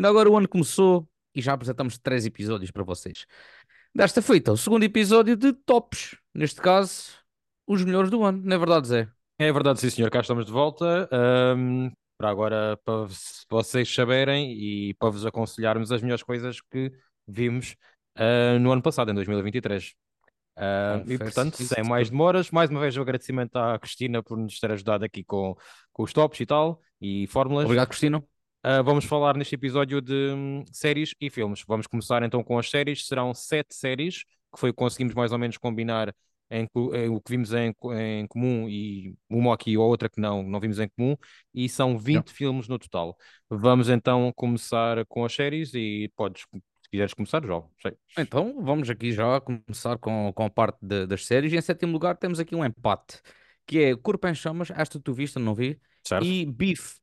Ainda agora o ano começou e já apresentamos três episódios para vocês. Desta feita, o segundo episódio de Tops. Neste caso, os melhores do ano, não é verdade, Zé? É verdade, sim, senhor. Cá estamos de volta. ahm, para agora, para vocês saberem e para vos aconselharmos as melhores coisas que vimos ah, no ano passado, em 2023. Ah, e portanto, sem mais demoras, mais uma vez o agradecimento à Cristina por nos ter ajudado aqui com, com os tops e tal, e fórmulas. Obrigado, Cristina. Uh, vamos falar neste episódio de hum, séries e filmes. Vamos começar então com as séries. Serão sete séries, que foi conseguimos mais ou menos combinar em, em o que vimos em, em comum e uma aqui ou outra que não, não vimos em comum, e são 20 filmes no total. Vamos então começar com as séries e podes, se quiseres começar, João. Sei. Então, vamos aqui já começar com, com a parte de- das séries. Em sétimo lugar, temos aqui um empate, que é Corpo em Chamas, esta tu viste, não vi, Certo? e Beef.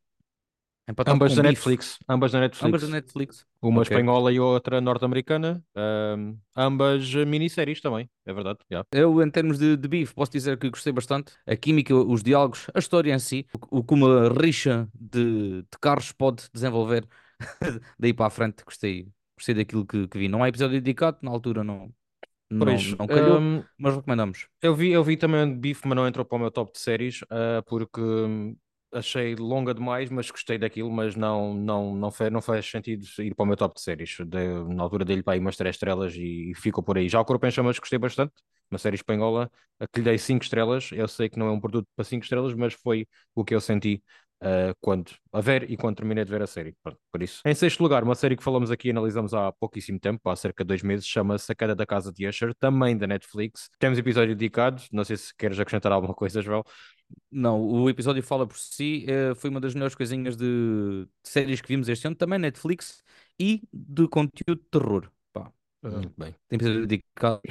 Empatado Ambas com da. Netflix. Ambas da Netflix. Ambas da Netflix. Uma Ok. espanhola e outra norte-americana. Um, ambas minisséries também, é verdade. yeah. Eu, em termos de, de Beef, posso dizer que gostei bastante. A química, os diálogos, a história em si, o, o que uma rixa de, de carros pode desenvolver daí para a frente. Gostei, gostei daquilo que, que vi. Não há episódio dedicado, na altura não, não, Pois, não calhou, um, mas recomendamos. Eu vi, eu vi também Beef, mas não entrou para o meu top de séries, ah, porque achei longa demais, mas gostei daquilo, mas não, não, não, fez, não faz sentido ir para o meu top de séries. De- na altura dele para aí umas 3 estrelas e, ficou por aí. Já o Corpo em Chamas gostei bastante, uma série espanhola, a que lhe dei 5 estrelas. Eu sei que não é um produto para 5 estrelas, mas foi o que eu senti ah, quando a ver e quando terminei de ver a série. Pronto, por isso. Em sexto lugar, uma série que falamos aqui e analisamos há pouquíssimo tempo, há cerca de dois meses, chama-se A Queda da Casa de Usher, também da Netflix. Temos episódio dedicado, não sei se queres acrescentar alguma coisa, João. Não, o episódio fala por si. eh, foi uma das melhores coisinhas de, de séries que vimos este ano, também Netflix e de conteúdo de terror. Pá, eh, Muito bem. tem episódio dedicado,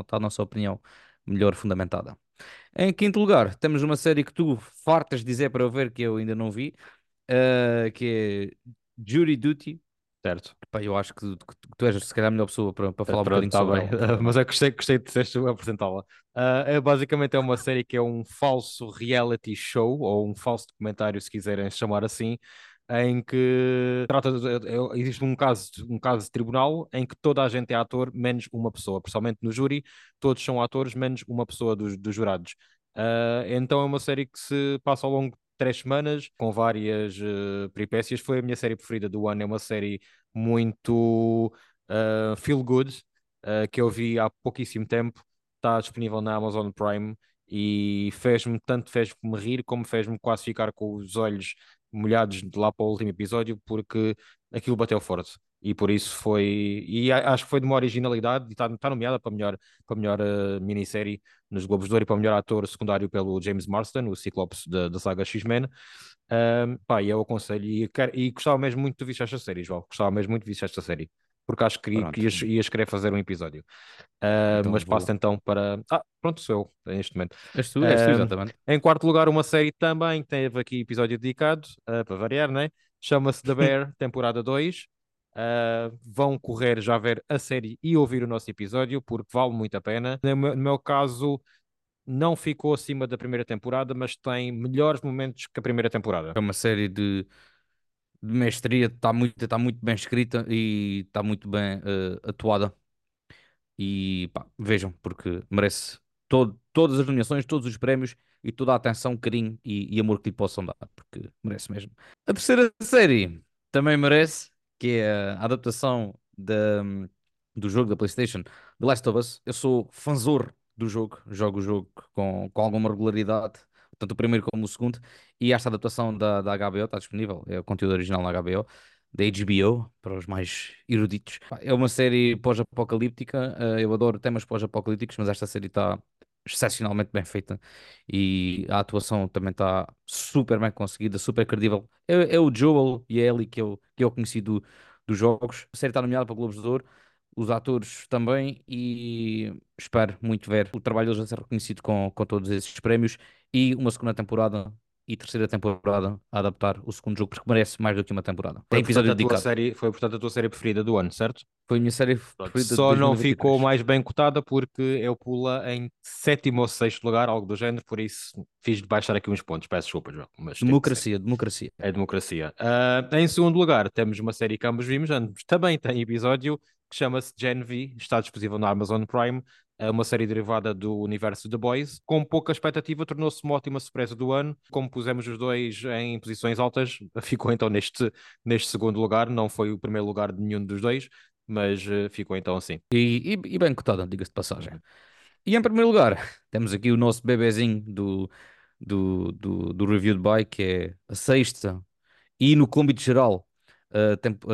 está a nossa opinião melhor fundamentada. Em quinto lugar, temos uma série que tu fartas dizer para eu ver que eu ainda não vi, eh, que é Jury Duty. Certo. Pá, eu acho que, que tu- és se calhar a melhor pessoa para, para falar um Pronto, bocadinho tá sobre ela. Mas eu gostei, gostei de teres apresentá-la. Ah, é, basicamente é uma série que é um falso reality show, ou um falso documentário, se quiserem chamar assim, em que trata de- é- existe um caso, um caso de tribunal em que toda a gente é ator, menos uma pessoa. Principalmente no júri, todos são atores, menos uma pessoa dos, dos jurados. Ah, então é uma série que se passa ao longo de três semanas, com várias eh, peripécias. Foi a minha série preferida do ano. É uma série muito uh, feel good uh, que eu vi há pouquíssimo tempo. Está disponível na Amazon Prime e fez-me tanto fez-me rir como fez-me quase ficar com os olhos molhados de lá para o último episódio porque aquilo bateu forte. E por isso foi. E acho que foi de uma originalidade e está tá nomeada para melhor, para melhor uh, minissérie nos Globos de Ouro e para melhor ator secundário pelo James Marsden, o Ciclopes da, saga X-Men. Um, pá, e eu aconselho e, quero- e gostava mesmo muito de ver esta série, João. Gostava mesmo muito de ver esta série. Porque acho que, Pronto. que ias, ias querer fazer um episódio. Uh, Então mas vou- passo então para. Ah, pronto, sou eu neste momento. És tu, és tu, exatamente. Em quarto lugar, uma série também que teve aqui episódio dedicado, uh, para variar, né? Chama-se The Bear, temporada 2. Uh, vão correr já ver a série e ouvir o nosso episódio, porque vale muito a pena. No meu, no meu caso, não ficou acima da primeira temporada, mas tem melhores momentos que a primeira temporada. É uma série de, de mestria, está muito, tá muito bem escrita e está muito bem eh, atuada. E pá, vejam, porque merece todo, todas as nomeações, todos os prémios e toda a atenção, carinho e, e amor que lhe possam dar, porque merece mesmo. A terceira série também merece, que é a adaptação da, do jogo da PlayStation, The Last of Us. Eu sou fãzor do jogo, jogo o jogo com, com alguma regularidade, tanto o primeiro como o segundo, e esta adaptação da, da HBO está disponível, é o conteúdo original na HBO, da HBO, para os mais eruditos. É uma série pós-apocalíptica, eh, eu adoro temas pós-apocalípticos, mas esta série está excepcionalmente bem feita e a atuação também está super bem conseguida, super credível. É, é o Joel e a Ellie que eu, que eu conheci do, dos jogos. A série está nomeada para Globos de Ouro, os atores também, e espero muito ver o trabalho deles a ser reconhecido com, com todos esses prémios e uma segunda temporada e terceira temporada a adaptar o segundo jogo, porque merece mais do que uma temporada. Foi, Tem episódio portanto, dedicado. série, foi, portanto, a tua série preferida do ano, certo? Foi a minha série preferida Só não 2023. ficou mais bem cotada porque eu pula em sétimo ou sexto lugar, algo do género, por isso fiz de baixar aqui uns pontos. Peço desculpa, João, mas. Democracia, democracia. É democracia. Ah, em segundo lugar, temos uma série que ambos vimos, ambos também tem episódio, que chama-se Gen V, está disponível na Amazon Prime. É uma série derivada do universo The Boys. Com pouca expectativa, tornou-se uma ótima surpresa do ano. Como pusemos os dois em posições altas, ficou então neste, neste segundo lugar. Não foi o primeiro lugar de nenhum dos dois, mas eh, ficou então assim. E, e- e bem cotada, diga-se de passagem. E em primeiro lugar, temos aqui o nosso bebezinho do, do, do, do Review Buy, que é a sexta, e no cômbito geral, a, temp-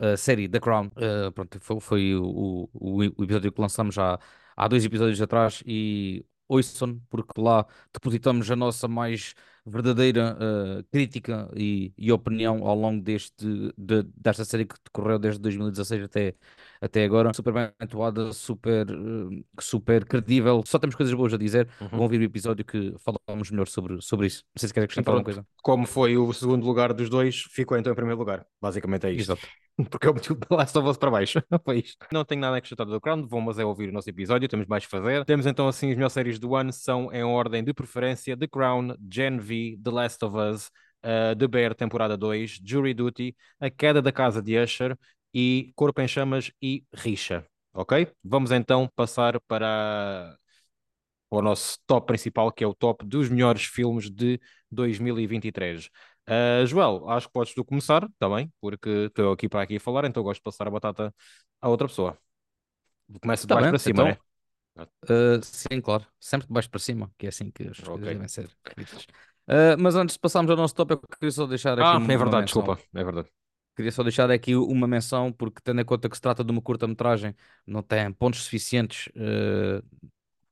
a a série The Crown. Uh, pronto, foi, foi o, o, o episódio que lançamos já há dois episódios atrás e ouçam, porque lá depositamos a nossa mais verdadeira uh, crítica e, e opinião ao longo deste, de- desta série que decorreu desde 2016 até, até agora. Super bem atuada, super, uh, super credível. Só temos coisas boas a dizer. Uhum. Vão ouvir o episódio que falamos melhor sobre, sobre isso. Não sei se quer E acrescentar alguma pronto, coisa. como foi o segundo lugar dos dois, ficou então em primeiro lugar. Basicamente é isto. Exato. Porque meti o The Last of Us para baixo. Foi isto. Não tenho nada a acrescentar do Crown, vão mas é ouvir o nosso episódio, temos mais que fazer. Temos então assim as melhores séries do ano, são em ordem de preferência The Crown, Gen V, The Last of Us, uh, The Bear, temporada 2, Jury Duty, A Queda da Casa de Usher e Corpo em Chamas e Richa. Ok? Vamos então passar para o nosso top principal, que é o top dos melhores filmes de 2023. Uh, Joel, acho que podes tu começar também, porque estou aqui para aqui falar, então gosto de passar a batata a outra pessoa. Começa de Tá baixo bem, para cima, então, né? Uh, sim, claro. Sempre de baixo para cima, que é assim que as coisas Ok. devem ser. Uh, mas antes de passarmos ao nosso eu queria só deixar aqui Ah, uma, é verdade, desculpa, é verdade. Queria só deixar aqui uma menção, porque tendo em conta que se trata de uma curta-metragem, não tem pontos suficientes uh,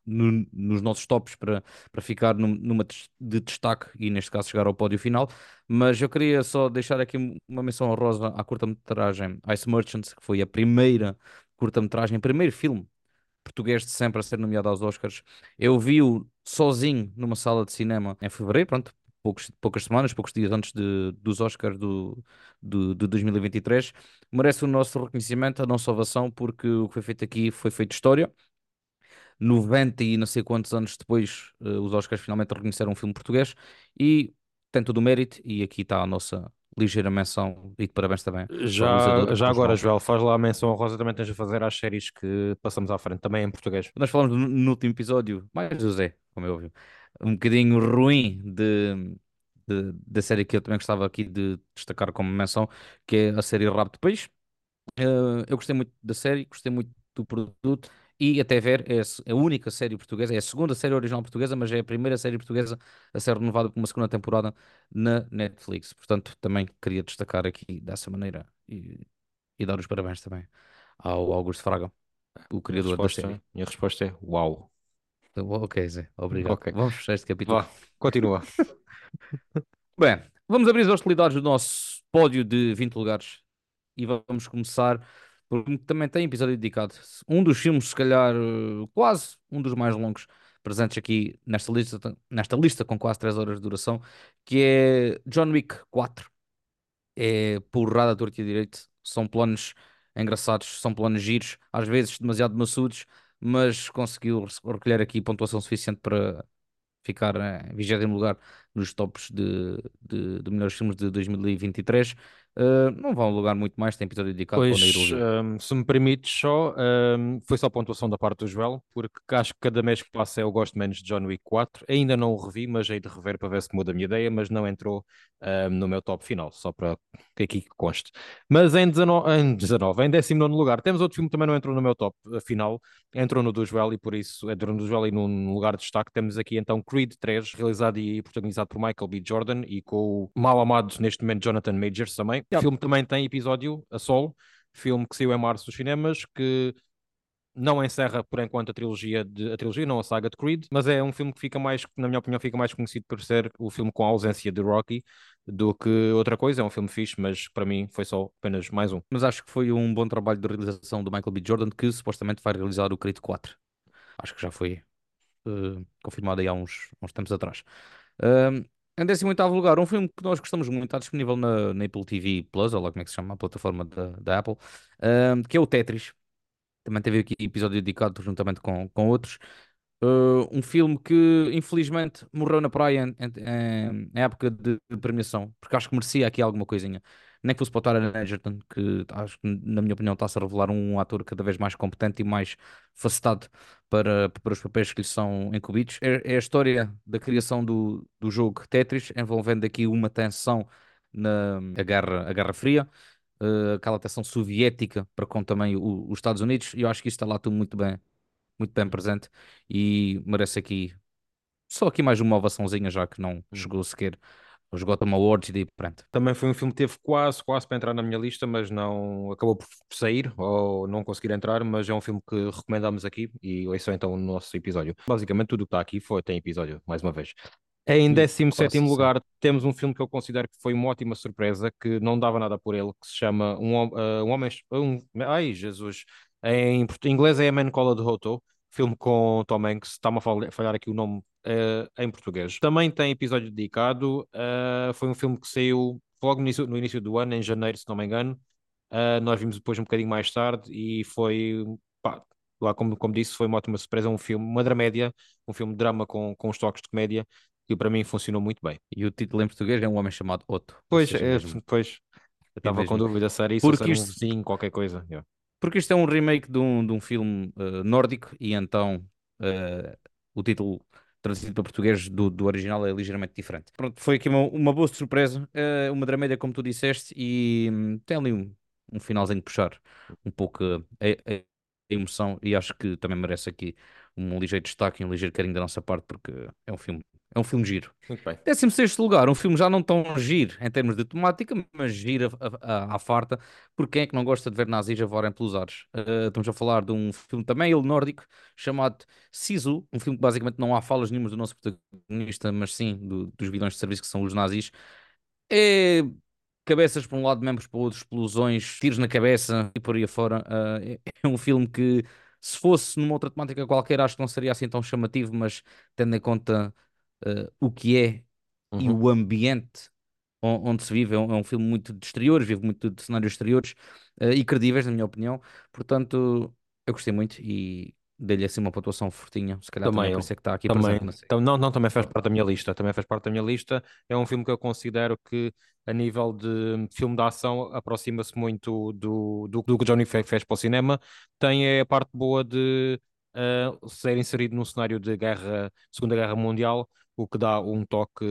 no- nos nossos tops para, para ficar num- numa de destaque e, neste caso, chegar ao pódio final. Mas eu queria só deixar aqui uma menção honrosa à curta-metragem Ice Merchants, que foi a primeira curta-metragem, primeiro filme português de sempre a ser nomeado aos Oscars. Eu vi-o sozinho numa sala de cinema em fevereiro, pronto, poucos, poucas semanas, poucos dias antes de- dos Oscars do, do, de 2023. Merece o nosso reconhecimento, a nossa ovação, porque o que foi feito aqui foi feito história. 90 e não sei quantos anos depois, eh, os Oscars finalmente reconheceram um filme português e tem todo o mérito. E aqui está a nossa ligeira menção e de parabéns também Já, já agora. Joel, faz lá a menção honrosa, também tens a fazer às séries que passamos à frente, também em português. Nós falamos no, no último episódio, mais do Zé, como é óbvio, um bocadinho ruim de, de- da série que eu também gostava aqui de destacar como menção, que é a série Rabo de Peixe. Eh, eu gostei muito da série, gostei muito do produto e até ver é a única série portuguesa, é a segunda série original portuguesa, mas é a primeira série portuguesa a ser renovada por uma segunda temporada na Netflix. Portanto, também queria destacar aqui dessa maneira e, e dar os parabéns também ao Augusto Fraga, o criador da série. minha resposta é uau. Então, Ok, Zé, obrigado. Ok. Vamos fechar este capítulo. Vá, continua. Bem, vamos abrir as hostilidades do nosso pódio de 20 lugares e vamos começar por um que também tem episódio dedicado. Um dos filmes, se calhar, eh, quase um dos mais longos presentes aqui nesta lista, nesta lista com quase 3 horas de duração, que é John Wick 4. É porrada à torta e direito. São planos engraçados, são planos giros, às vezes demasiado maçudos, mas conseguiu recolher aqui pontuação suficiente para ficar em 20 lugar nos tops de, de, de melhores filmes de 2023. Uh, não vão alugar muito mais, tem episódio dedicado Pois, ir ouvir. hum, se me permites só, hum, foi só pontuação da parte do Joel, porque acho que cada mês que passa eu gosto menos de John Wick 4. Ainda não o revi, mas hei de rever para ver se muda a minha ideia, mas não entrou hum, no meu top final, só para que aqui conste. Mas em 19, em 19, em 19 lugar, temos outro filme que também não entrou no meu top final, entrou no do Joel e por isso entrou no do Joel e num lugar de destaque. Temos aqui então Creed 3, realizado e protagonizado por Michael B. Jordan e com o mal amado neste momento Jonathan Majors também. O filme também tem episódio a solo, filme que saiu em março dos cinemas, que não encerra por enquanto a trilogia de a trilogia, não a saga de Creed, mas é um filme que fica mais, na minha opinião, fica mais conhecido por ser o filme com a ausência de Rocky do que outra coisa. É um filme fixe, mas para mim foi só apenas mais um. Mas acho que foi um bom trabalho de realização do Michael B. Jordan, que supostamente vai realizar o Creed 4. Acho que já foi uh, confirmado aí há uns, uns tempos atrás. Um, em 18º lugar, um filme que nós gostamos muito, está disponível na, na Apple TV Plus, ou lá como é que se chama, a plataforma da, da Apple, que é o Tetris. Também teve aqui episódio dedicado juntamente com, com outros. Uh, um filme que infelizmente morreu na praia em, em- em- época de, de premiação, porque acho que merecia aqui alguma coisinha. Nem que fosse para o Egerton, que acho que, na minha opinião, está-se a revelar um ator cada vez mais competente e mais facetado para, para os papéis que lhe são incumbidos. É, é a história da criação do, do jogo Tetris, envolvendo aqui uma tensão na a Guerra, a Guerra Fria. uh, aquela tensão soviética para com também o- os Estados Unidos, e eu acho que isto está lá tudo muito bem muito bem presente e merece aqui só aqui mais uma ovaçãozinha, já que não Hum. chegou sequer aos Gotham Awards e daí pronto. Também foi um filme que teve quase, quase para entrar na minha lista, mas não acabou por sair ou não conseguir entrar, mas é um filme que recomendamos aqui e ouçam então o nosso episódio. Basicamente tudo o que está aqui foi, tem episódio, mais uma vez. Em E 17º quase, lugar temos um filme que eu considero que foi uma ótima surpresa, que não dava nada por ele, que se chama Um, eh, um Homem... Um, ai, Jesus! Em, inglês é A Man Called Otto, filme com Tom Hanks, está-me a fal- falhar aqui o nome eh, em português. Também tem episódio dedicado, eh, foi um filme que saiu logo no início, no início do ano, em janeiro, se não me engano. Eh, nós vimos depois um bocadinho mais tarde e foi, pá, lá como, como disse, foi uma ótima surpresa, um filme, uma dramédia, um filme de drama com, com os toques de comédia, que para mim funcionou muito bem. E o título em português é Um Homem Chamado Otto. Pois, é, mesmo, pois, eu estava com dúvida se era isso ou se Porque era um isto- vizinho, qualquer coisa. yeah. Porque isto é um remake de um, de um filme eh, nórdico e então eh, o título traduzido para português do, do original é ligeiramente diferente. Pronto, foi aqui uma, uma boa surpresa, eh, uma dramédia como tu disseste e hum, tem ali um, um finalzinho de puxar um pouco a- a emoção e acho que também merece aqui um ligeiro destaque e um ligeiro carinho da nossa parte porque é um filme, é um filme giro. Muito bem. 16 lugar, um filme já não tão giro em termos de temática, mas giro à farta, porque quem é que não gosta de ver nazis a voarem pelos ares? Uh, estamos a falar de um filme também, ele nórdico, chamado Sisu, um filme que basicamente não há falas nenhumas do nosso protagonista, mas sim do- dos vilões de serviço que são os nazis. É cabeças para um lado, membros para outro, explosões, tiros na cabeça e por aí afora. Uh, é um filme que, se fosse numa outra temática qualquer, acho que não seria assim tão chamativo, mas tendo em conta uh, o que é e Uhum. o ambiente on- onde se vive, é um, é um filme muito de exteriores, vive muito de cenários exteriores uh, e credíveis, na minha opinião. Portanto, eu gostei muito e dei-lhe assim uma pontuação fortinha. Se calhar também, Também é eu. isso é que está aqui Também, tam- não, não, também faz parte da minha lista. Também faz parte da minha lista. É um filme que eu considero que, a nível de filme de ação, aproxima-se muito do, do, do que o Johnny Fe- fez para o cinema. Tem é a parte boa de eh, ser inserido num cenário de guerra, Segunda Guerra Mundial, o que dá um toque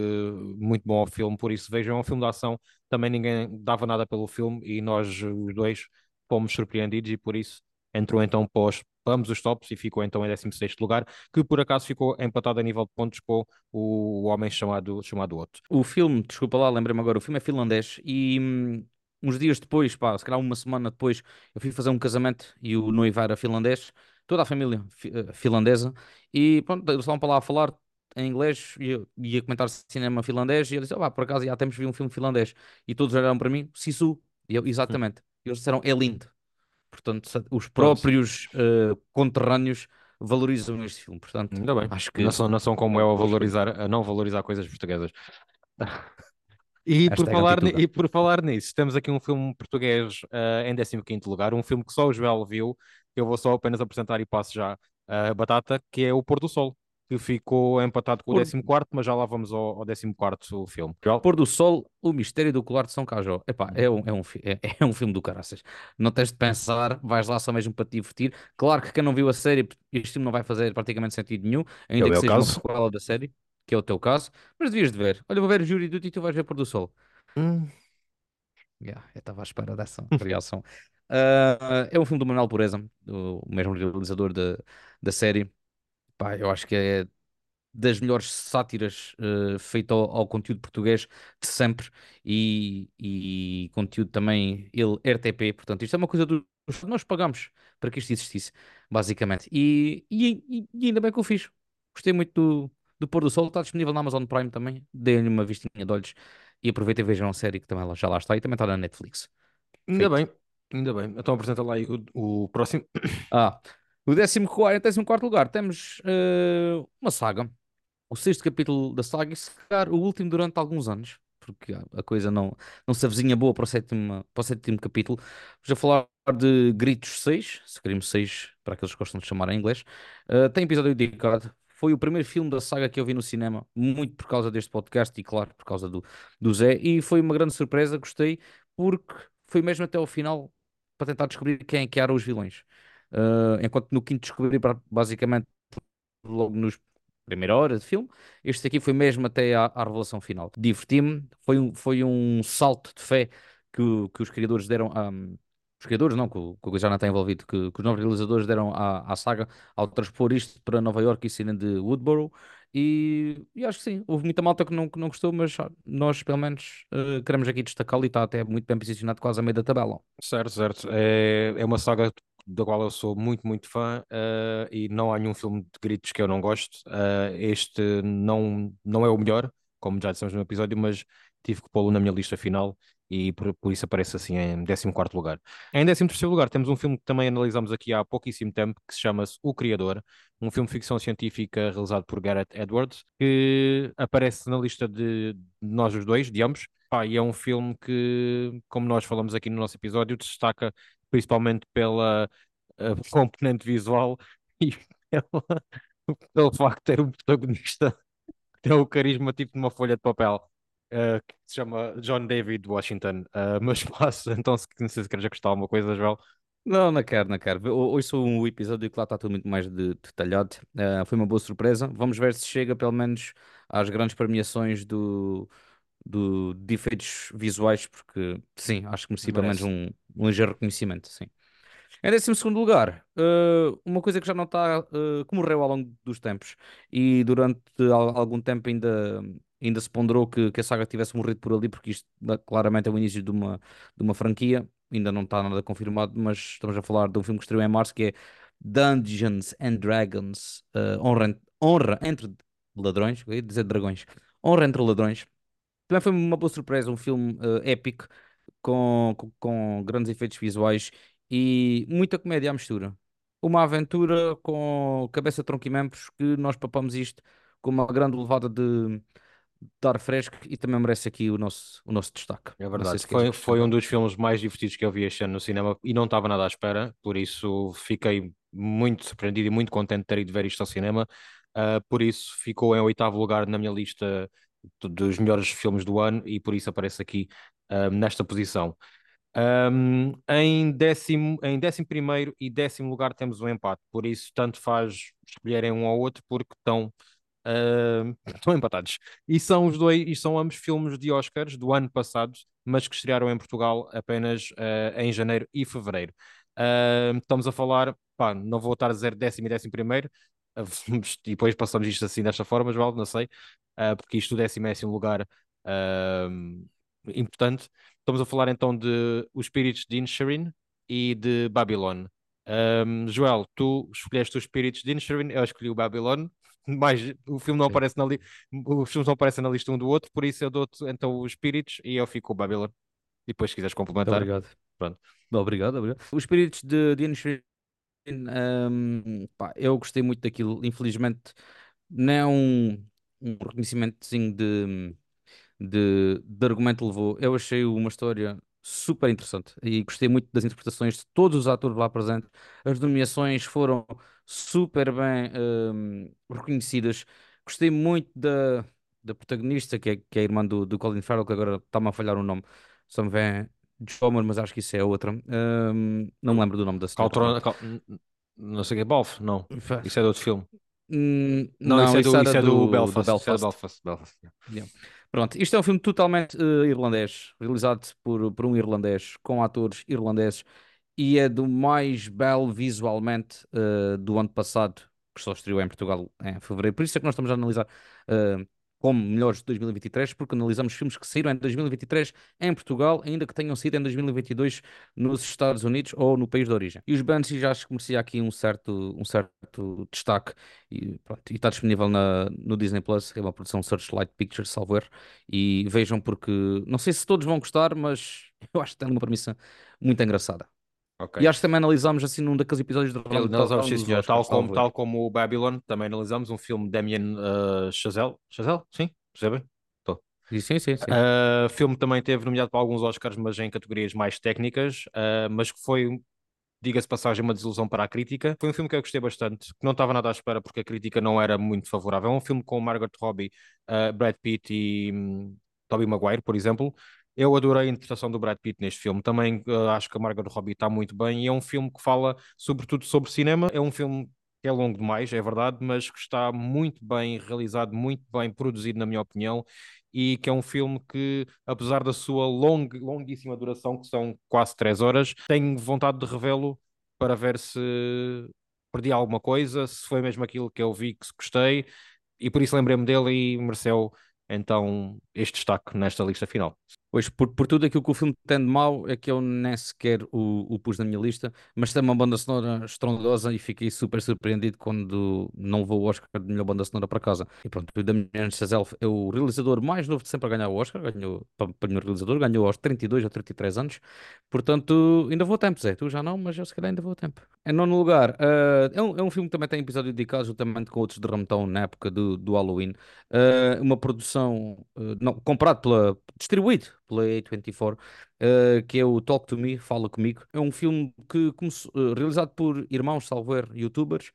muito bom ao filme. Por isso, vejam, é um filme de ação. Também ninguém dava nada pelo filme e nós, os dois, fomos surpreendidos e por isso entrou então para ambos os tops e ficou então em 16º lugar, que por acaso ficou empatado a nível de pontos com o, o homem chamado, chamado Otto. O filme, desculpa lá, lembrei-me agora, o filme é finlandês e hum, uns dias depois, pá, se calhar uma semana depois, eu fui fazer um casamento e o noivo era finlandês, toda a família fi- eh, finlandesa, e pronto, eles estavam para lá a falar em inglês e eu ia comentar cinema finlandês e eu disse, ah, pá, por acaso já temos visto um filme finlandês. E todos olharam para mim, Sisu, e eu, exatamente, e eles disseram, é lindo. Portanto, os próprios eh, conterrâneos valorizam este filme, portanto, Ainda bem. acho que Não são, não são como eu a valorizar, a não valorizar coisas portuguesas. E por, falar, e por falar nisso, temos aqui um filme português eh, em 15º lugar, um filme que só o Joel viu, eu vou só apenas apresentar e passo já a batata, que é o Pôr do Sol, que ficou empatado com o Pôr- 14º, mas já lá vamos ao, ao 14º filme. Joel? Pôr do Sol, O Mistério do Colar de São Cajó. Epá, é um, é um, é, é um filme do caraças. Não tens de pensar, vais lá só mesmo para te divertir. Claro que quem não viu a série, este filme não vai fazer praticamente sentido nenhum, ainda É que seja caso. uma sequela da série, que é o teu caso, mas devias de ver. Olha, vou ver o Júri do Tito e vais ver Pôr do Sol. Hum, Yeah, eu estava à espera dessa reação. Ah, é um filme do Manuel Pureza, o mesmo realizador da, da série. Pá, eu acho que é das melhores sátiras uh, ao, ao conteúdo português de sempre e, e conteúdo também ele RTP, portanto isto é uma coisa do nós pagamos para que isto existisse, basicamente e, e, e- ainda bem que eu fiz gostei muito do, do Pôr do Sol, está disponível na Amazon Prime também, dei-lhe uma vistinha de olhos e aproveitem e vejam a série que também já lá está e também está na Netflix ainda Feito. bem, ainda bem. Então apresenta lá o, o próximo. ah, o 14 em 14 lugar temos uh, uma saga o sexto capítulo da saga e se calhar o último durante alguns anos, porque a coisa não, não se avizinha boa para o sétimo, para o sétimo capítulo. Vamos a falar de Gritos 6, se queremos 6, para aqueles que gostam de chamar em inglês. Uh, tem episódio dedicado. Foi o primeiro filme da saga que eu vi no cinema, muito por causa deste podcast e, claro, por causa do, do Zé. E foi uma grande surpresa, gostei, porque foi mesmo até ao final para tentar descobrir quem é que eram os vilões. Uh, enquanto no quinto descobri basicamente logo nos primeira hora de filme, este aqui foi mesmo até à, à revelação final. Diverti-me, foi um, foi um salto de fé que, que os criadores deram a. Um, os criadores, não, que o, que já não está envolvido, que, que, os novos realizadores deram à, à saga ao transpor isto para Nova York e cena de Woodborough. E, e, acho que sim, houve muita malta que não, que não gostou, mas nós pelo menos queremos aqui destacá-lo e está até muito bem posicionado, quase a meio da tabela. Certo, certo. É, é uma saga da qual eu sou muito, muito fã, uh, e não há nenhum filme de gritos que eu não gosto. Uh, este não, não é o melhor, como já dissemos no episódio, mas tive que pô-lo na minha lista final e por, por isso aparece assim em 14 lugar. Em 13 lugar temos um filme que também analisamos aqui há pouquíssimo tempo, que se chama-se O Criador, um filme de ficção científica realizado por Gareth Edwards, que aparece na lista de nós os dois, de ambos, ah, e é um filme que, como nós falamos aqui no nosso episódio, destaca principalmente pela uh, componente visual e pela, pelo facto de ter um protagonista que tem o carisma tipo de uma folha de papel. Uh, que se chama John David Washington, uh, mas passo, então se, não sei se queres acrescentar alguma coisa, Joel. Não, não quero, não quero. Hoje sou um episódio que lá está tudo muito mais de, detalhado. Uh, foi uma boa surpresa. Vamos ver se chega pelo menos às grandes premiações do, do, de efeitos visuais, porque sim, acho que mereci pelo menos um, um ligeiro reconhecimento, sim. Em décimo segundo lugar, uh, uma coisa que já não está, uh, que morreu ao longo dos tempos e durante algum tempo ainda, ainda se ponderou que, que a saga tivesse morrido por ali, porque isto claramente é o início de uma, de uma franquia, ainda não está nada confirmado, mas estamos a falar de um filme que estreou em março que é Dungeons and Dragons, uh, honra, honra entre ladrões, eu ia dizer dragões, honra entre ladrões, também foi uma boa surpresa, um filme uh, épico, com, com, com, grandes efeitos visuais e muita comédia à mistura. Uma aventura com cabeça, tronco e membros que nós papamos isto com uma grande levada de, de ar fresco e também merece aqui o nosso, o nosso destaque. É verdade, se foi, foi um dos filmes mais divertidos que eu vi este ano no cinema e não estava nada à espera, por isso fiquei muito surpreendido e muito contente de ter ido ver isto ao cinema. Uh, por isso ficou em oitavo lugar na minha lista dos melhores filmes do ano e por isso aparece aqui um, nesta posição. Um, em, décimo, em décimo primeiro e décimo lugar temos um empate, por isso tanto faz escolherem um ou outro porque estão, uh, estão empatados. E são os dois, e são ambos filmes de Oscars do ano passado, mas que estrearam em Portugal apenas uh, em janeiro e fevereiro. Uh, estamos a falar, pá, não vou estar a dizer décimo e décimo primeiro, e depois passamos isto assim desta forma, João, não sei, uh, porque isto décimo assim um lugar importante. Estamos a falar então de Os Espíritos de Inisherin e de Babylon. Um, Joel, tu escolheste os Espíritos de Inisherin, eu escolhi o Babylon, mas o filme não aparece na li... os filmes não aparecem na lista um do outro, por isso eu dou-te então os Espíritos e eu fico com o Babylon. E depois, se quiseres complementar. Obrigado. Pronto. Obrigado, obrigado. Os Espíritos de, de Inisherin um, pá, eu gostei muito daquilo. Infelizmente, não é um, um reconhecimentozinho de, de, de argumento levou. Eu achei uma história super interessante e gostei muito das interpretações de todos os atores lá presentes. As nomeações foram super bem um, reconhecidas. Gostei muito da, da protagonista, que é, que é a irmã do, do Colin Farrell, que agora está-me a falhar o nome. Só me vem Homer, mas acho que isso é outra. Um, não me lembro do nome da senhora. Cal... Não sei o que é Balf, não. Isso é de outro filme. Hum, não, não, isso, é do, isso é do, do Belfast. Do Belfast. É Belfast. Belfast. Yeah. Pronto, isto é um filme totalmente uh, irlandês, realizado por, por um irlandês, com atores irlandeses, e é do mais belo visualmente uh, do ano passado, que só estreou em Portugal em fevereiro. Por isso é que nós estamos a analisar uh, como melhores de 2023, porque analisamos filmes que saíram em 2023 em Portugal, ainda que tenham sido em 2022 nos Estados Unidos ou no país de origem. E os Banshee já acho que merecia aqui um certo, um certo destaque e, pronto, e está disponível na, no Disney Plus, é uma produção Searchlight Pictures, salvo erro, e vejam porque não sei se todos vão gostar, mas eu acho que tem uma premissa muito engraçada. Ok. E acho que também analisámos assim num daqueles episódios do Ele- Round Analisamos, sim, senhor. Tal como, tal como o Babylon, também analisamos um filme de Damien uh, Chazelle. Chazelle? Sim? Percebem? Estou. Sim, sim, sim. Uh, filme também teve nomeado para alguns Oscars, mas em categorias mais técnicas, uh, mas que foi, diga-se de passagem, uma desilusão para a crítica. Foi um filme que eu gostei bastante, que não estava nada à espera porque a crítica não era muito favorável. É um filme com Margot Robbie, uh, Brad Pitt e um, Tobey Maguire, por exemplo. Eu adorei a interpretação do Brad Pitt neste filme. Também uh, acho que a Margot Robbie está muito bem. E é um filme que fala sobretudo sobre cinema. É um filme que é longo demais, é verdade, mas que está muito bem realizado, muito bem produzido, na minha opinião e que é um filme que, apesar da sua long, longuíssima duração, que são quase três horas, tenho vontade de revê-lo para ver se perdi alguma coisa, se foi mesmo aquilo que eu vi que gostei, e por isso lembrei-me dele e mereceu então este destaque nesta lista final. Pois, por, por tudo aquilo que o filme tem de mau, é que eu nem sequer o, o pus na minha lista, mas tem uma banda sonora estrondosa e fiquei super surpreendido quando não levou o Oscar de melhor banda sonora para casa. E pronto, o Damien Chazelle é o realizador mais novo de sempre a ganhar o Oscar, ganhou para, melhor realizador, ganhou aos 32 ou 33 anos, portanto ainda vou a tempo, Zé, tu já não, mas eu se calhar ainda vou a tempo. Em nono lugar, eh, é, um, é um filme que também tem episódio dedicado juntamente com outros de Rametão na época do, do Halloween, Eh, uma produção, eh, não, comprado pela, distribuído pela A24, eh, que é o Talk to Me, Fala Comigo. É um filme que começou, eh, realizado por irmãos, salvo erro, youtubers,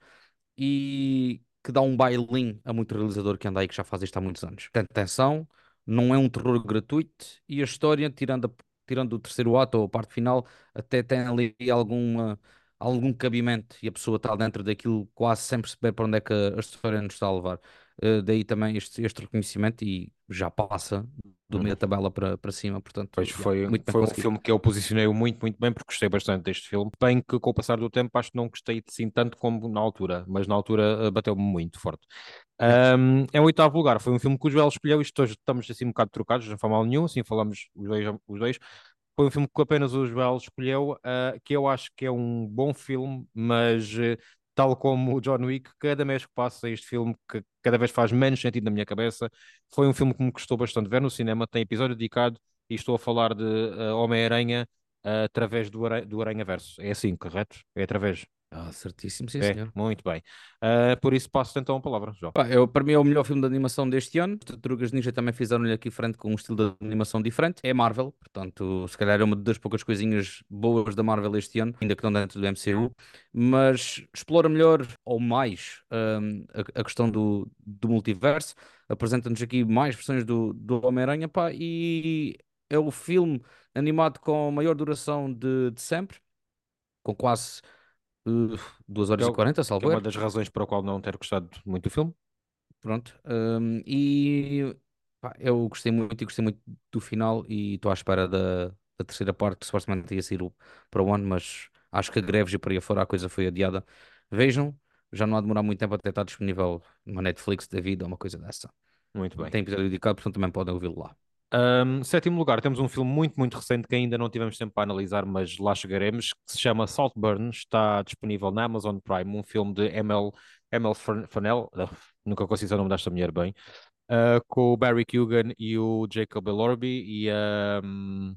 e que dá um bailinho a muito realizador que anda aí que já faz isto há muitos anos. Tem atenção, não é um terror gratuito e a história, tirando, a- tirando o terceiro ato ou a parte final, até tem ali alguma, algum cabimento e a pessoa está dentro daquilo quase sem perceber para onde é que a, história nos está a levar. Eh, daí também este, este reconhecimento e já passa do meio da tabela para, para cima, portanto, Pois foi, muito foi um filme que eu posicionei muito, muito bem, porque gostei bastante deste filme. Bem que com o passar do tempo acho que não gostei assim tanto como na altura, mas na altura eh, bateu-me muito forte. Um, em oitavo lugar, foi um filme que o Joel escolheu, isto hoje estamos assim um bocado trocados, não foi mal nenhum, assim falamos os dois, os dois. Foi um filme que apenas o Joel escolheu, uh, que eu acho que é um bom filme, mas uh, tal como o John Wick, cada mês que passa este filme, que cada vez faz menos sentido na minha cabeça, foi um filme que me custou bastante ver no cinema, tem episódio dedicado, e estou a falar de uh, Homem-Aranha uh, através do, do Aranha-Verso. É assim, correto? É através. Ah, certíssimo, sim, É, senhor. muito bem. Uh, por isso passo então a palavra, João. Pá, eu, para mim é o melhor filme de animação deste ano. As Tartarugas Ninja também fizeram-lhe aqui frente com um estilo de animação diferente. É Marvel, portanto, se calhar é uma das poucas coisinhas boas da Marvel este ano, ainda que não dentro do MCU, mas explora melhor ou mais hum, a, a questão do, do multiverso. Apresenta-nos aqui mais versões do, do Homem-Aranha, pá, e é o filme animado com maior duração de, de sempre, com quase uh, 2 horas é e o- 40, Que é salvo uma das razões para a qual não ter gostado muito do filme. Pronto. hum, e pá, eu gostei muito e gostei muito do final e estou à espera da, da terceira parte que supostamente ia sair para o ano, mas acho que a greves e por aí fora a coisa foi adiada. Vejam, já não há de demorar muito tempo até estar disponível numa Netflix da vida ou uma coisa dessa. Muito bem. Tem episódio dedicado, portanto também podem ouvi-lo lá. Um, sétimo lugar, temos um filme muito, muito recente que ainda não tivemos tempo para analisar, mas lá chegaremos, que se chama Saltburn, está disponível na Amazon Prime, um filme de ML, ML Fan- Fennell, uh, nunca consigo o nome desta mulher bem, uh, com o Barry Keoghan e o Jacob Elordi e a... Um,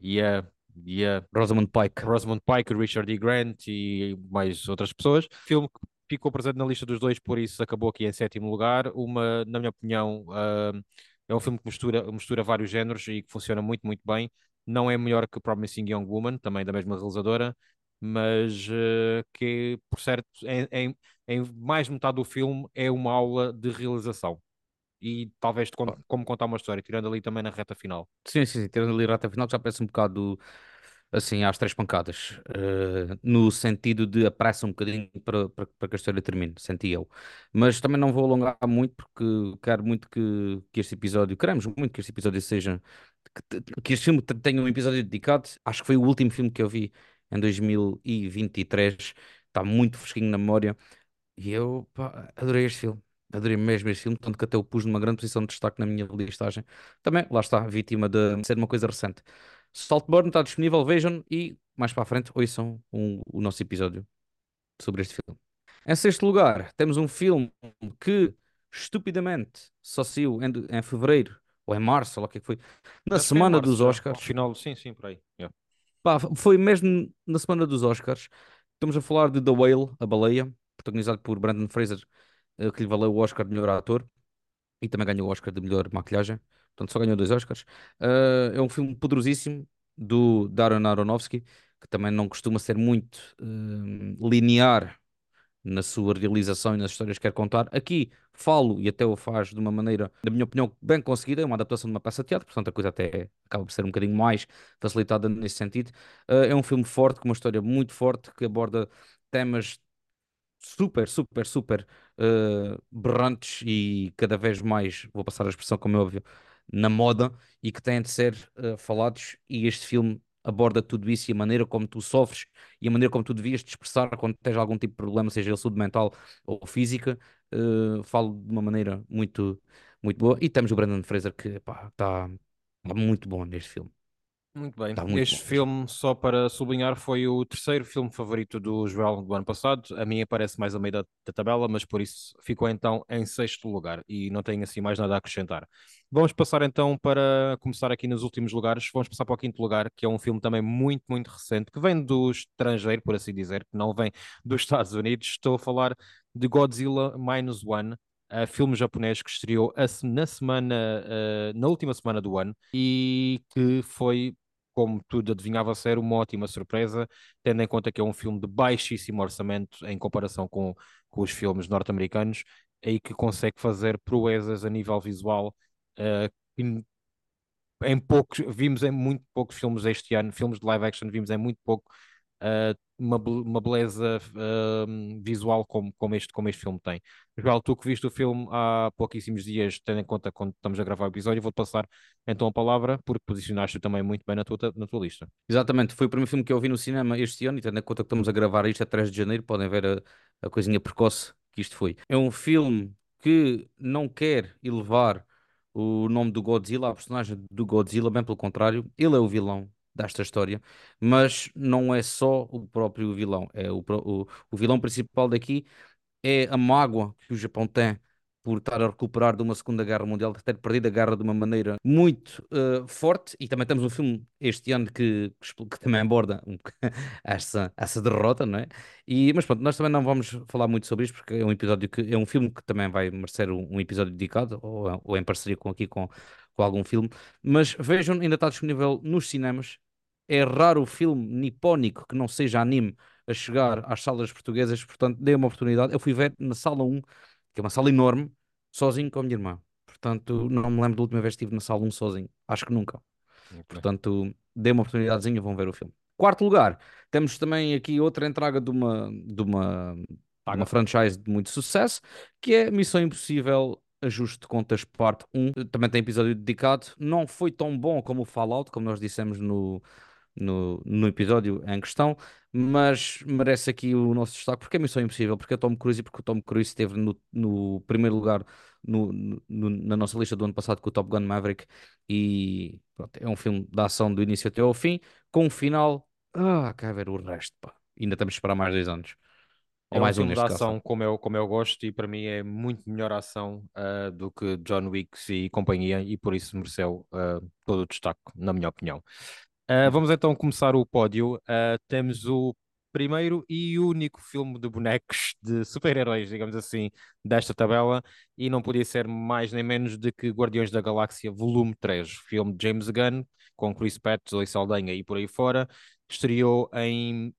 e a... E a Rosamund Pike. Rosamund Pike, Richard E. Grant e mais outras pessoas. Filme que ficou presente na lista dos dois, por isso acabou aqui em sétimo lugar. Uma, na minha opinião, ah, é um filme que mistura, mistura vários géneros e que funciona muito, muito bem. Não é melhor que Promising Young Woman, também da mesma realizadora, mas ah, que, por certo, em, em, mais metade do filme é uma aula de realização. E talvez de como, contar uma história, tirando ali também na reta final. Sim, sim, sim. Tendo ali até final já parece um bocado assim às três pancadas. eh, no sentido de apressa um bocadinho para, para, para que a história termine, senti eu. Mas também não vou alongar muito porque quero muito que, que este episódio, queremos muito que este episódio seja. Que, que este filme te- tenha um episódio dedicado. Acho que foi o último filme que eu vi em 2023. Está muito fresquinho na memória. E eu pá, adorei este filme. Adorei mesmo este filme, tanto que até o pus numa grande posição de destaque na minha listagem. Também, lá está, vítima de ser uma coisa recente. Saltburn está disponível, vejam e mais para a frente ouçam um- o nosso episódio sobre este filme. Em sexto lugar, temos um filme que estupidamente só saiu em, em fevereiro ou em março, ou lá o que é que foi, na Acho é em semana março dos Oscars. Ao final, sim, sim, por aí. Yeah. Pá, foi mesmo na semana dos Oscars. Estamos a falar de The Whale, a baleia, protagonizado por Brandon Fraser, eh, que lhe valeu o Oscar de melhor ator e também ganhou o Oscar de melhor maquilhagem. Portanto, só ganhou dois Oscars. Eh, é um filme poderosíssimo do Darren Aronofsky, que também não costuma ser muito eh, linear na sua realização e nas histórias que quer contar. Aqui falo e até o faz de uma maneira, na minha opinião, bem conseguida. É uma adaptação de uma peça de teatro, portanto a coisa até acaba por ser um bocadinho mais facilitada nesse sentido. Uh, é um filme forte, com uma história muito forte, que aborda temas super, super, super uh, berrantes e cada vez mais, vou passar a expressão como é óbvio, na moda e que têm de ser uh, falados. E este filme aborda tudo isso e a maneira como tu sofres e a maneira como tu devias te expressar quando tens algum tipo de problema, seja ele saúde mental ou física, uh, falo de uma maneira muito, muito boa. E temos o Brandon Fraser que está tá muito bom neste filme. Muito bem. Está muito este bom. filme, só para sublinhar, foi o terceiro filme favorito do Joel do ano passado. A minha aparece mais a meio da, da tabela, mas por isso ficou então em sexto lugar e não tenho assim mais nada a acrescentar. Vamos passar então para começar aqui nos últimos lugares. Vamos passar para o quinto lugar, que é um filme também muito, muito recente, que vem do estrangeiro, por assim dizer, que não vem dos Estados Unidos. Estou a falar de Godzilla Minus One, uh, filme japonês que estreou na semana, uh, na última semana do ano e que foi, como tudo adivinhava ser, uma ótima surpresa, tendo em conta que é um filme de baixíssimo orçamento em comparação com, com os filmes norte-americanos e que consegue fazer proezas a nível visual uh, em poucos, vimos em muito poucos filmes este ano, filmes de live action, vimos em muito pouco uh, uma, uma beleza uh, visual como, como, este, como este filme tem. Joel, tu que viste o filme há pouquíssimos dias, tendo em conta quando estamos a gravar o episódio, vou-te passar então a palavra, porque posicionaste também muito bem na tua, na tua lista. Exatamente, foi o primeiro filme que eu vi no cinema este ano, e tendo em conta que estamos a gravar isto a 3 de janeiro, podem ver a, a coisinha precoce que isto foi. É um filme que não quer elevar o nome do Godzilla, a personagem do Godzilla, bem pelo contrário, ele é o vilão desta história, mas não é só o próprio vilão, é o, o, o vilão principal daqui é a mágoa que o Japão tem por estar a recuperar de uma Segunda Guerra Mundial, de ter perdido a guerra de uma maneira muito uh, forte, e também temos um filme este ano que, que, também aborda um, essa, essa derrota, não é? E, mas pronto, nós também não vamos falar muito sobre isto, porque é um episódio que é um filme que também vai merecer um, um episódio dedicado, ou, ou, em parceria com aqui com, com algum filme, mas vejam, ainda está disponível nos cinemas, é raro o filme nipónico que não seja anime a chegar às salas portuguesas, portanto, dei uma oportunidade. Eu fui ver na sala 1 que é uma sala enorme, sozinho com a minha irmã. Portanto, não me lembro da última vez que estive na sala 1 sozinho. Acho que nunca. Okay. Portanto, dei uma oportunidadezinha, vão ver o filme. Quarto lugar, temos também aqui outra entrega de uma, de uma, uma franchise de muito sucesso, que é Missão Impossível Ajuste de Contas Parte 1. Também tem episódio dedicado. Não foi tão bom como o Fallout, como nós dissemos no, no, no episódio em questão, mas merece aqui o nosso destaque porque é Missão Impossível, porque é Tom Cruise e porque o Tom Cruise esteve no, no primeiro lugar no, no, na nossa lista do ano passado com o Top Gun Maverick e pronto, é um filme de ação do início até ao fim, com um final. Ah, quer ver o resto, pá. Ainda temos de esperar mais dois anos. Ou é mais um, filme de ação como eu, como eu gosto e para mim é muito melhor ação uh, do que John Wick e companhia e por isso mereceu uh, todo o destaque, na minha opinião. Uh, vamos então começar o pódio. Uh, temos o primeiro e único filme de bonecos de super-heróis, digamos assim, desta tabela, e não podia ser mais nem menos do que Guardiões da Galáxia Volume 3, filme de James Gunn, com Chris Pratt, Zoe Saldanha e por aí fora, estreou em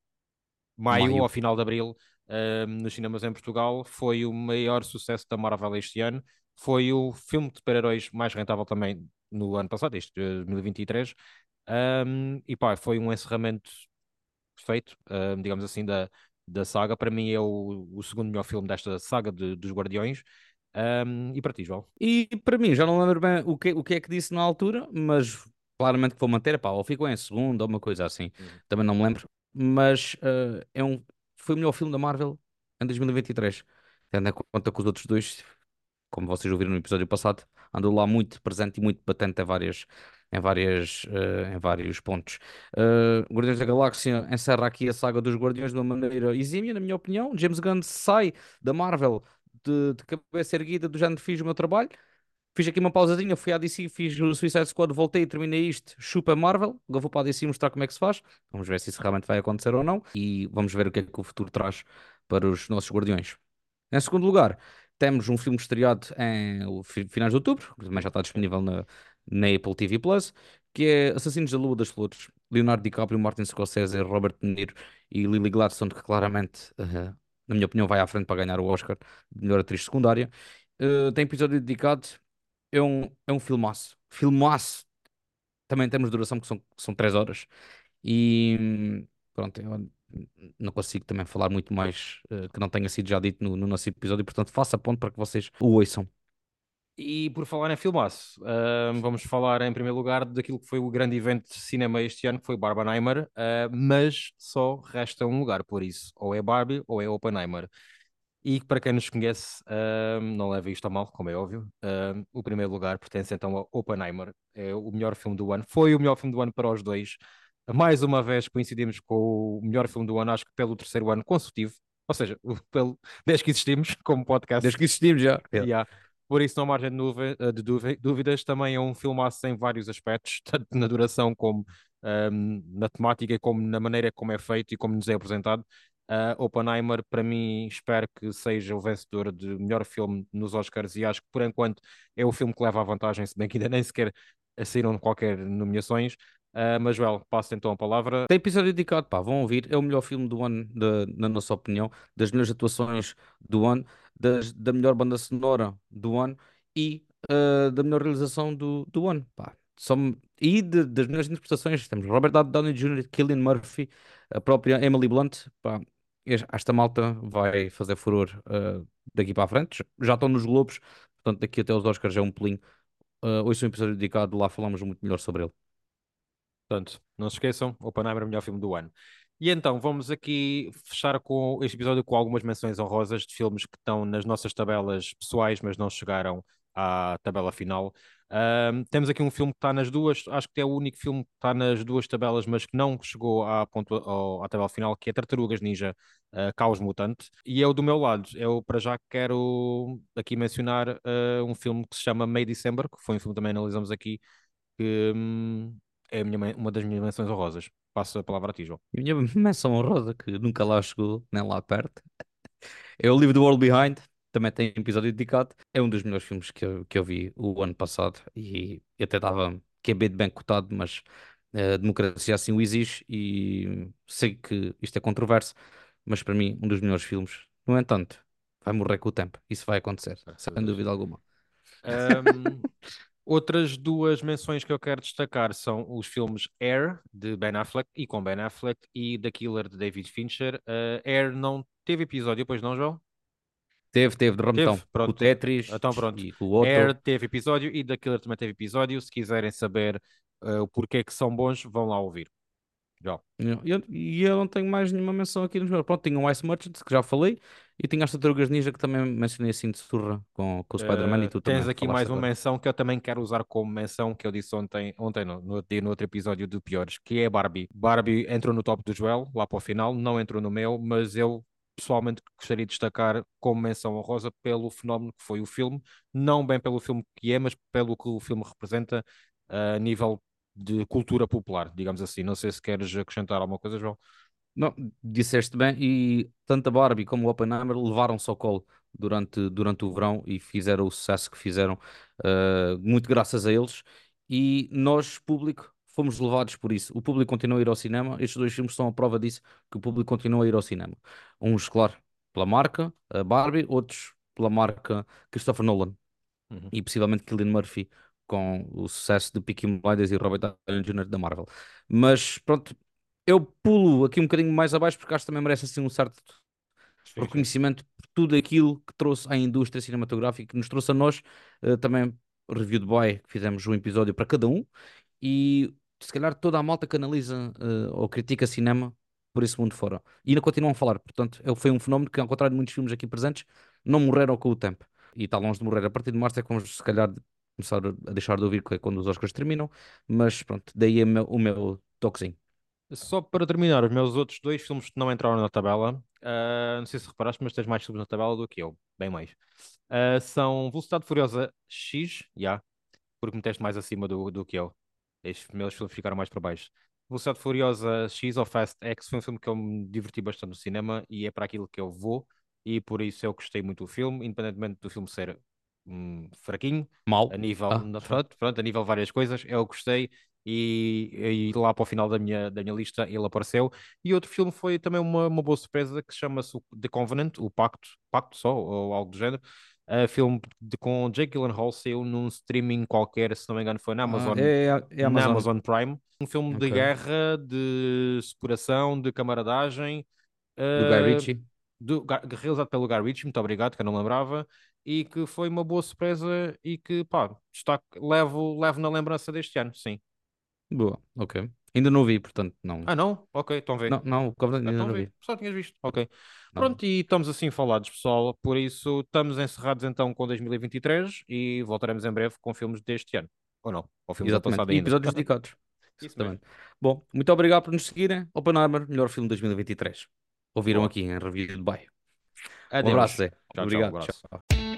maio, maio. ao final de abril, uh, nos cinemas em Portugal, foi o maior sucesso da Marvel este ano, foi o filme de super-heróis mais rentável também no ano passado, este 2023, um, e pá, foi um encerramento perfeito, um, digamos assim, da, da saga. Para mim é o, o segundo melhor filme desta saga de, dos Guardiões. Um, e para ti, João? E para mim, já não lembro bem o que, o que é que disse na altura, mas claramente que vou manter, pá, ou ficou em segundo ou uma coisa assim, uhum. também não me lembro. Mas uh, é um, foi o melhor filme da Marvel em 2023, tendo em conta que os outros dois, como vocês ouviram no episódio passado, andou lá muito presente e muito patente a várias em, várias, uh, em vários pontos. Uh, Guardiões da Galáxia encerra aqui a saga dos Guardiões de uma maneira exímia, na minha opinião. James Gunn sai da Marvel de, de cabeça erguida do género fiz o meu trabalho Fiz aqui uma pausadinha, fui à DC, fiz o Suicide Squad, voltei e terminei isto. Chupa Marvel. Agora vou para a DC mostrar como é que se faz. Vamos ver se isso realmente vai acontecer ou não. E vamos ver o que é que o futuro traz para os nossos guardiões. Em segundo lugar, temos um filme estreado em finais de outubro, que também já está disponível na, na Apple TV Plus, que é Assassinos da Lua das Flores. Leonardo DiCaprio, Martin Scorsese, Robert De Niro e Lily Gladstone, que claramente, eh, na minha opinião, vai à frente para ganhar o Oscar de melhor atriz secundária. Eh, tem episódio dedicado. É um, é um filmaço. Filmaço. Também temos duração, que são, que são 3 horas. E pronto, não consigo também falar muito mais eh, que não tenha sido já dito no, no nosso episódio, portanto, faça ponto para que vocês o ouçam. E por falar em filmaço, ahm, vamos falar em primeiro lugar daquilo que foi o grande evento de cinema este ano, que foi Barbenheimer, ah, mas só resta um lugar, por isso, ou é Barbie ou é Oppenheimer. E para quem nos conhece, ahm, não leva isto a mal, como é óbvio, o primeiro lugar pertence então a Oppenheimer, é o melhor filme do ano, foi o melhor filme do ano para os dois. Mais uma vez coincidimos com o melhor filme do ano, acho que pelo terceiro ano consecutivo, ou seja, pelo, desde que existimos como podcast. Desde que existimos já. É. Yeah. Por isso, não há margem de, dúvi- eh, de dúvi- dúvidas, também é um filmaço em vários aspectos, tanto na duração como ahm, na temática, como na maneira como é feito e como nos é apresentado. Ah, Oppenheimer, para mim, espero que seja o vencedor de melhor filme nos Oscars e acho que, por enquanto, é o filme que leva a vantagem, se bem que ainda nem sequer saíram qualquer nomeações. Ah, mas, Joel, passo então a palavra. Tem episódio dedicado, pá, vão ouvir. É o melhor filme do ano, da- na nossa opinião, das melhores atuações do ano, das- da melhor banda sonora do ano e eh, da melhor realização do, do ano, pá. Só, e de- das melhores interpretações, temos Robert Downey Jr., Cillian Murphy, a própria Emily Blunt, pá. es- Esta malta vai fazer furor eh, daqui para a frente. Já estão nos Globos, portanto, daqui até os Oscars é um pulinho. Uh, hoje é um episódio dedicado, lá falamos muito melhor sobre ele. Portanto, não se esqueçam, Oppenheimer é o melhor filme do ano. E então, vamos aqui fechar com este episódio com algumas menções honrosas de filmes que estão nas nossas tabelas pessoais, mas não chegaram à tabela final. Ahm, temos aqui um filme que está nas duas, acho que é o único filme que está nas duas tabelas, mas que não chegou à, pontua- ao- à tabela final, que é Tartarugas Ninja, ah, Caos Mutante. E eu, do meu lado, eu para já quero aqui mencionar ah, um filme que se chama May December, que foi um filme que também analisamos aqui, que hum, é minha uma das minhas menções honrosas. Passo a palavra a ti, João. E a minha menção honrosa, que nunca lá chegou, nem lá perto, é o Leave the World Behind. Também tem episódio dedicado. É um dos melhores filmes que eu, que eu vi o ano passado e até estava que é bem bem cotado, mas eh, a democracia assim o exige e sei que isto é controverso, mas para mim, um dos melhores filmes. No entanto, vai morrer com o tempo. Isso vai acontecer, sem dúvida alguma. Ahm, outras duas menções que eu quero destacar são os filmes Air, de Ben Affleck, e com Ben Affleck, e The Killer, de David Fincher. Ah, Air não teve episódio, pois não, João? Teve, teve de pronto. o Tetris Então pronto. e o outro. Air teve episódio e The Killer também teve episódio. Se quiserem saber ah, o porquê que são bons, vão lá ouvir. João. E eu, e eu não tenho mais nenhuma menção aqui nos meus. Pronto, tinha o Ice Merchants, que já falei, e tinha as Tartarugas Ninja, que também mencionei assim de surra com, com o Spider-Man, Uh, e tu tens aqui mais uma agora. menção que eu também quero usar como menção que eu disse ontem, ontem no, outro dia, no outro episódio do Piores, que é Barbie. Barbie entrou no top do Joel, lá para o final, não entrou no meu, mas eu pessoalmente gostaria de destacar como menção honrosa pelo fenómeno que foi o filme, não bem pelo filme que é, mas pelo que o filme representa uh, a nível de cultura popular, digamos assim. Não sei se queres acrescentar alguma coisa, João. Não, disseste bem, e tanto a Barbie como o Oppenheimer levaram-se ao colo durante, durante o verão e fizeram o sucesso que fizeram, uh, muito graças a eles. E nós, público, fomos levados por isso. O público continua a ir ao cinema. Estes dois filmes são a prova disso, que o público continua a ir ao cinema. Uns, claro, pela marca, a Barbie, outros pela marca Christopher Nolan Uhum. e possivelmente Cillian Murphy com o sucesso de Peaky Blinders e Robert Downey Jr. da Marvel. Mas pronto, eu pulo aqui um bocadinho mais abaixo porque acho que também merece assim um certo reconhecimento por tudo aquilo que trouxe à indústria cinematográfica, que nos trouxe a nós, eh, também Review de Boy, que fizemos um episódio para cada um, e se calhar toda a malta que analisa eh, ou critica cinema por esse mundo fora. E ainda continuam a falar, portanto, foi um fenómeno que, ao contrário de muitos filmes aqui presentes, não morreram com o tempo. E está longe de morrer. A partir de março é que vamos, se calhar, começar a deixar de ouvir é quando os Oscars terminam, mas pronto, daí é meu, o meu toquezinho. Só para terminar, os meus outros dois filmes que não entraram na tabela, ah, não sei se reparaste, mas tens mais subs na tabela do que eu, bem mais. Ah, são Velocidade Furiosa X, já, porque meteste mais acima do, do que eu. Estes meus filmes ficaram mais para baixo. Velocidade Furiosa X ou Fast X foi um filme que eu me diverti bastante no cinema e é para aquilo que eu vou, e por isso eu gostei muito do filme, independentemente do filme ser hum, fraquinho, Mal. a nível, Ah, na- pronto, pronto, a nível de várias coisas, eu gostei. E, e lá para o final da minha, da minha lista ele apareceu. E outro filme foi também uma, uma boa surpresa que se chama-se The Covenant, o Pacto, Pacto só, ou algo do género. Uh, filme de, com Jake Gyllenhaal saiu num streaming qualquer, se não me engano, foi na ah, Amazon, é, é na Amazon. Amazon Prime. Um filme de Ok. guerra, de exploração, de camaradagem. Do Guy uh, Ritchie. do, realizado pelo Guy Ritchie, muito obrigado, que eu não lembrava, e que foi uma boa surpresa e que, pá, destaque, levo, levo na lembrança deste ano, sim. Boa, ok. Ainda não vi, portanto, não. Ah, não? Ok, então vê. Não, não, o Covenant ainda Então não vê, vi. só tinhas visto. Ok. Não. Pronto, e estamos assim falados, pessoal. Por isso, estamos encerrados então com 2023 e voltaremos em breve com filmes deste ano. Ou não? Ou filmes Exatamente. passado E ainda. episódios dedicados. Exatamente. Bom, muito obrigado por nos seguirem. Oppenheimer, melhor filme de 2023. Ouviram Boa. aqui em Review de Dubai. Um abraço, Zé. Tchau, tchau, Obrigado. abraço. tchau.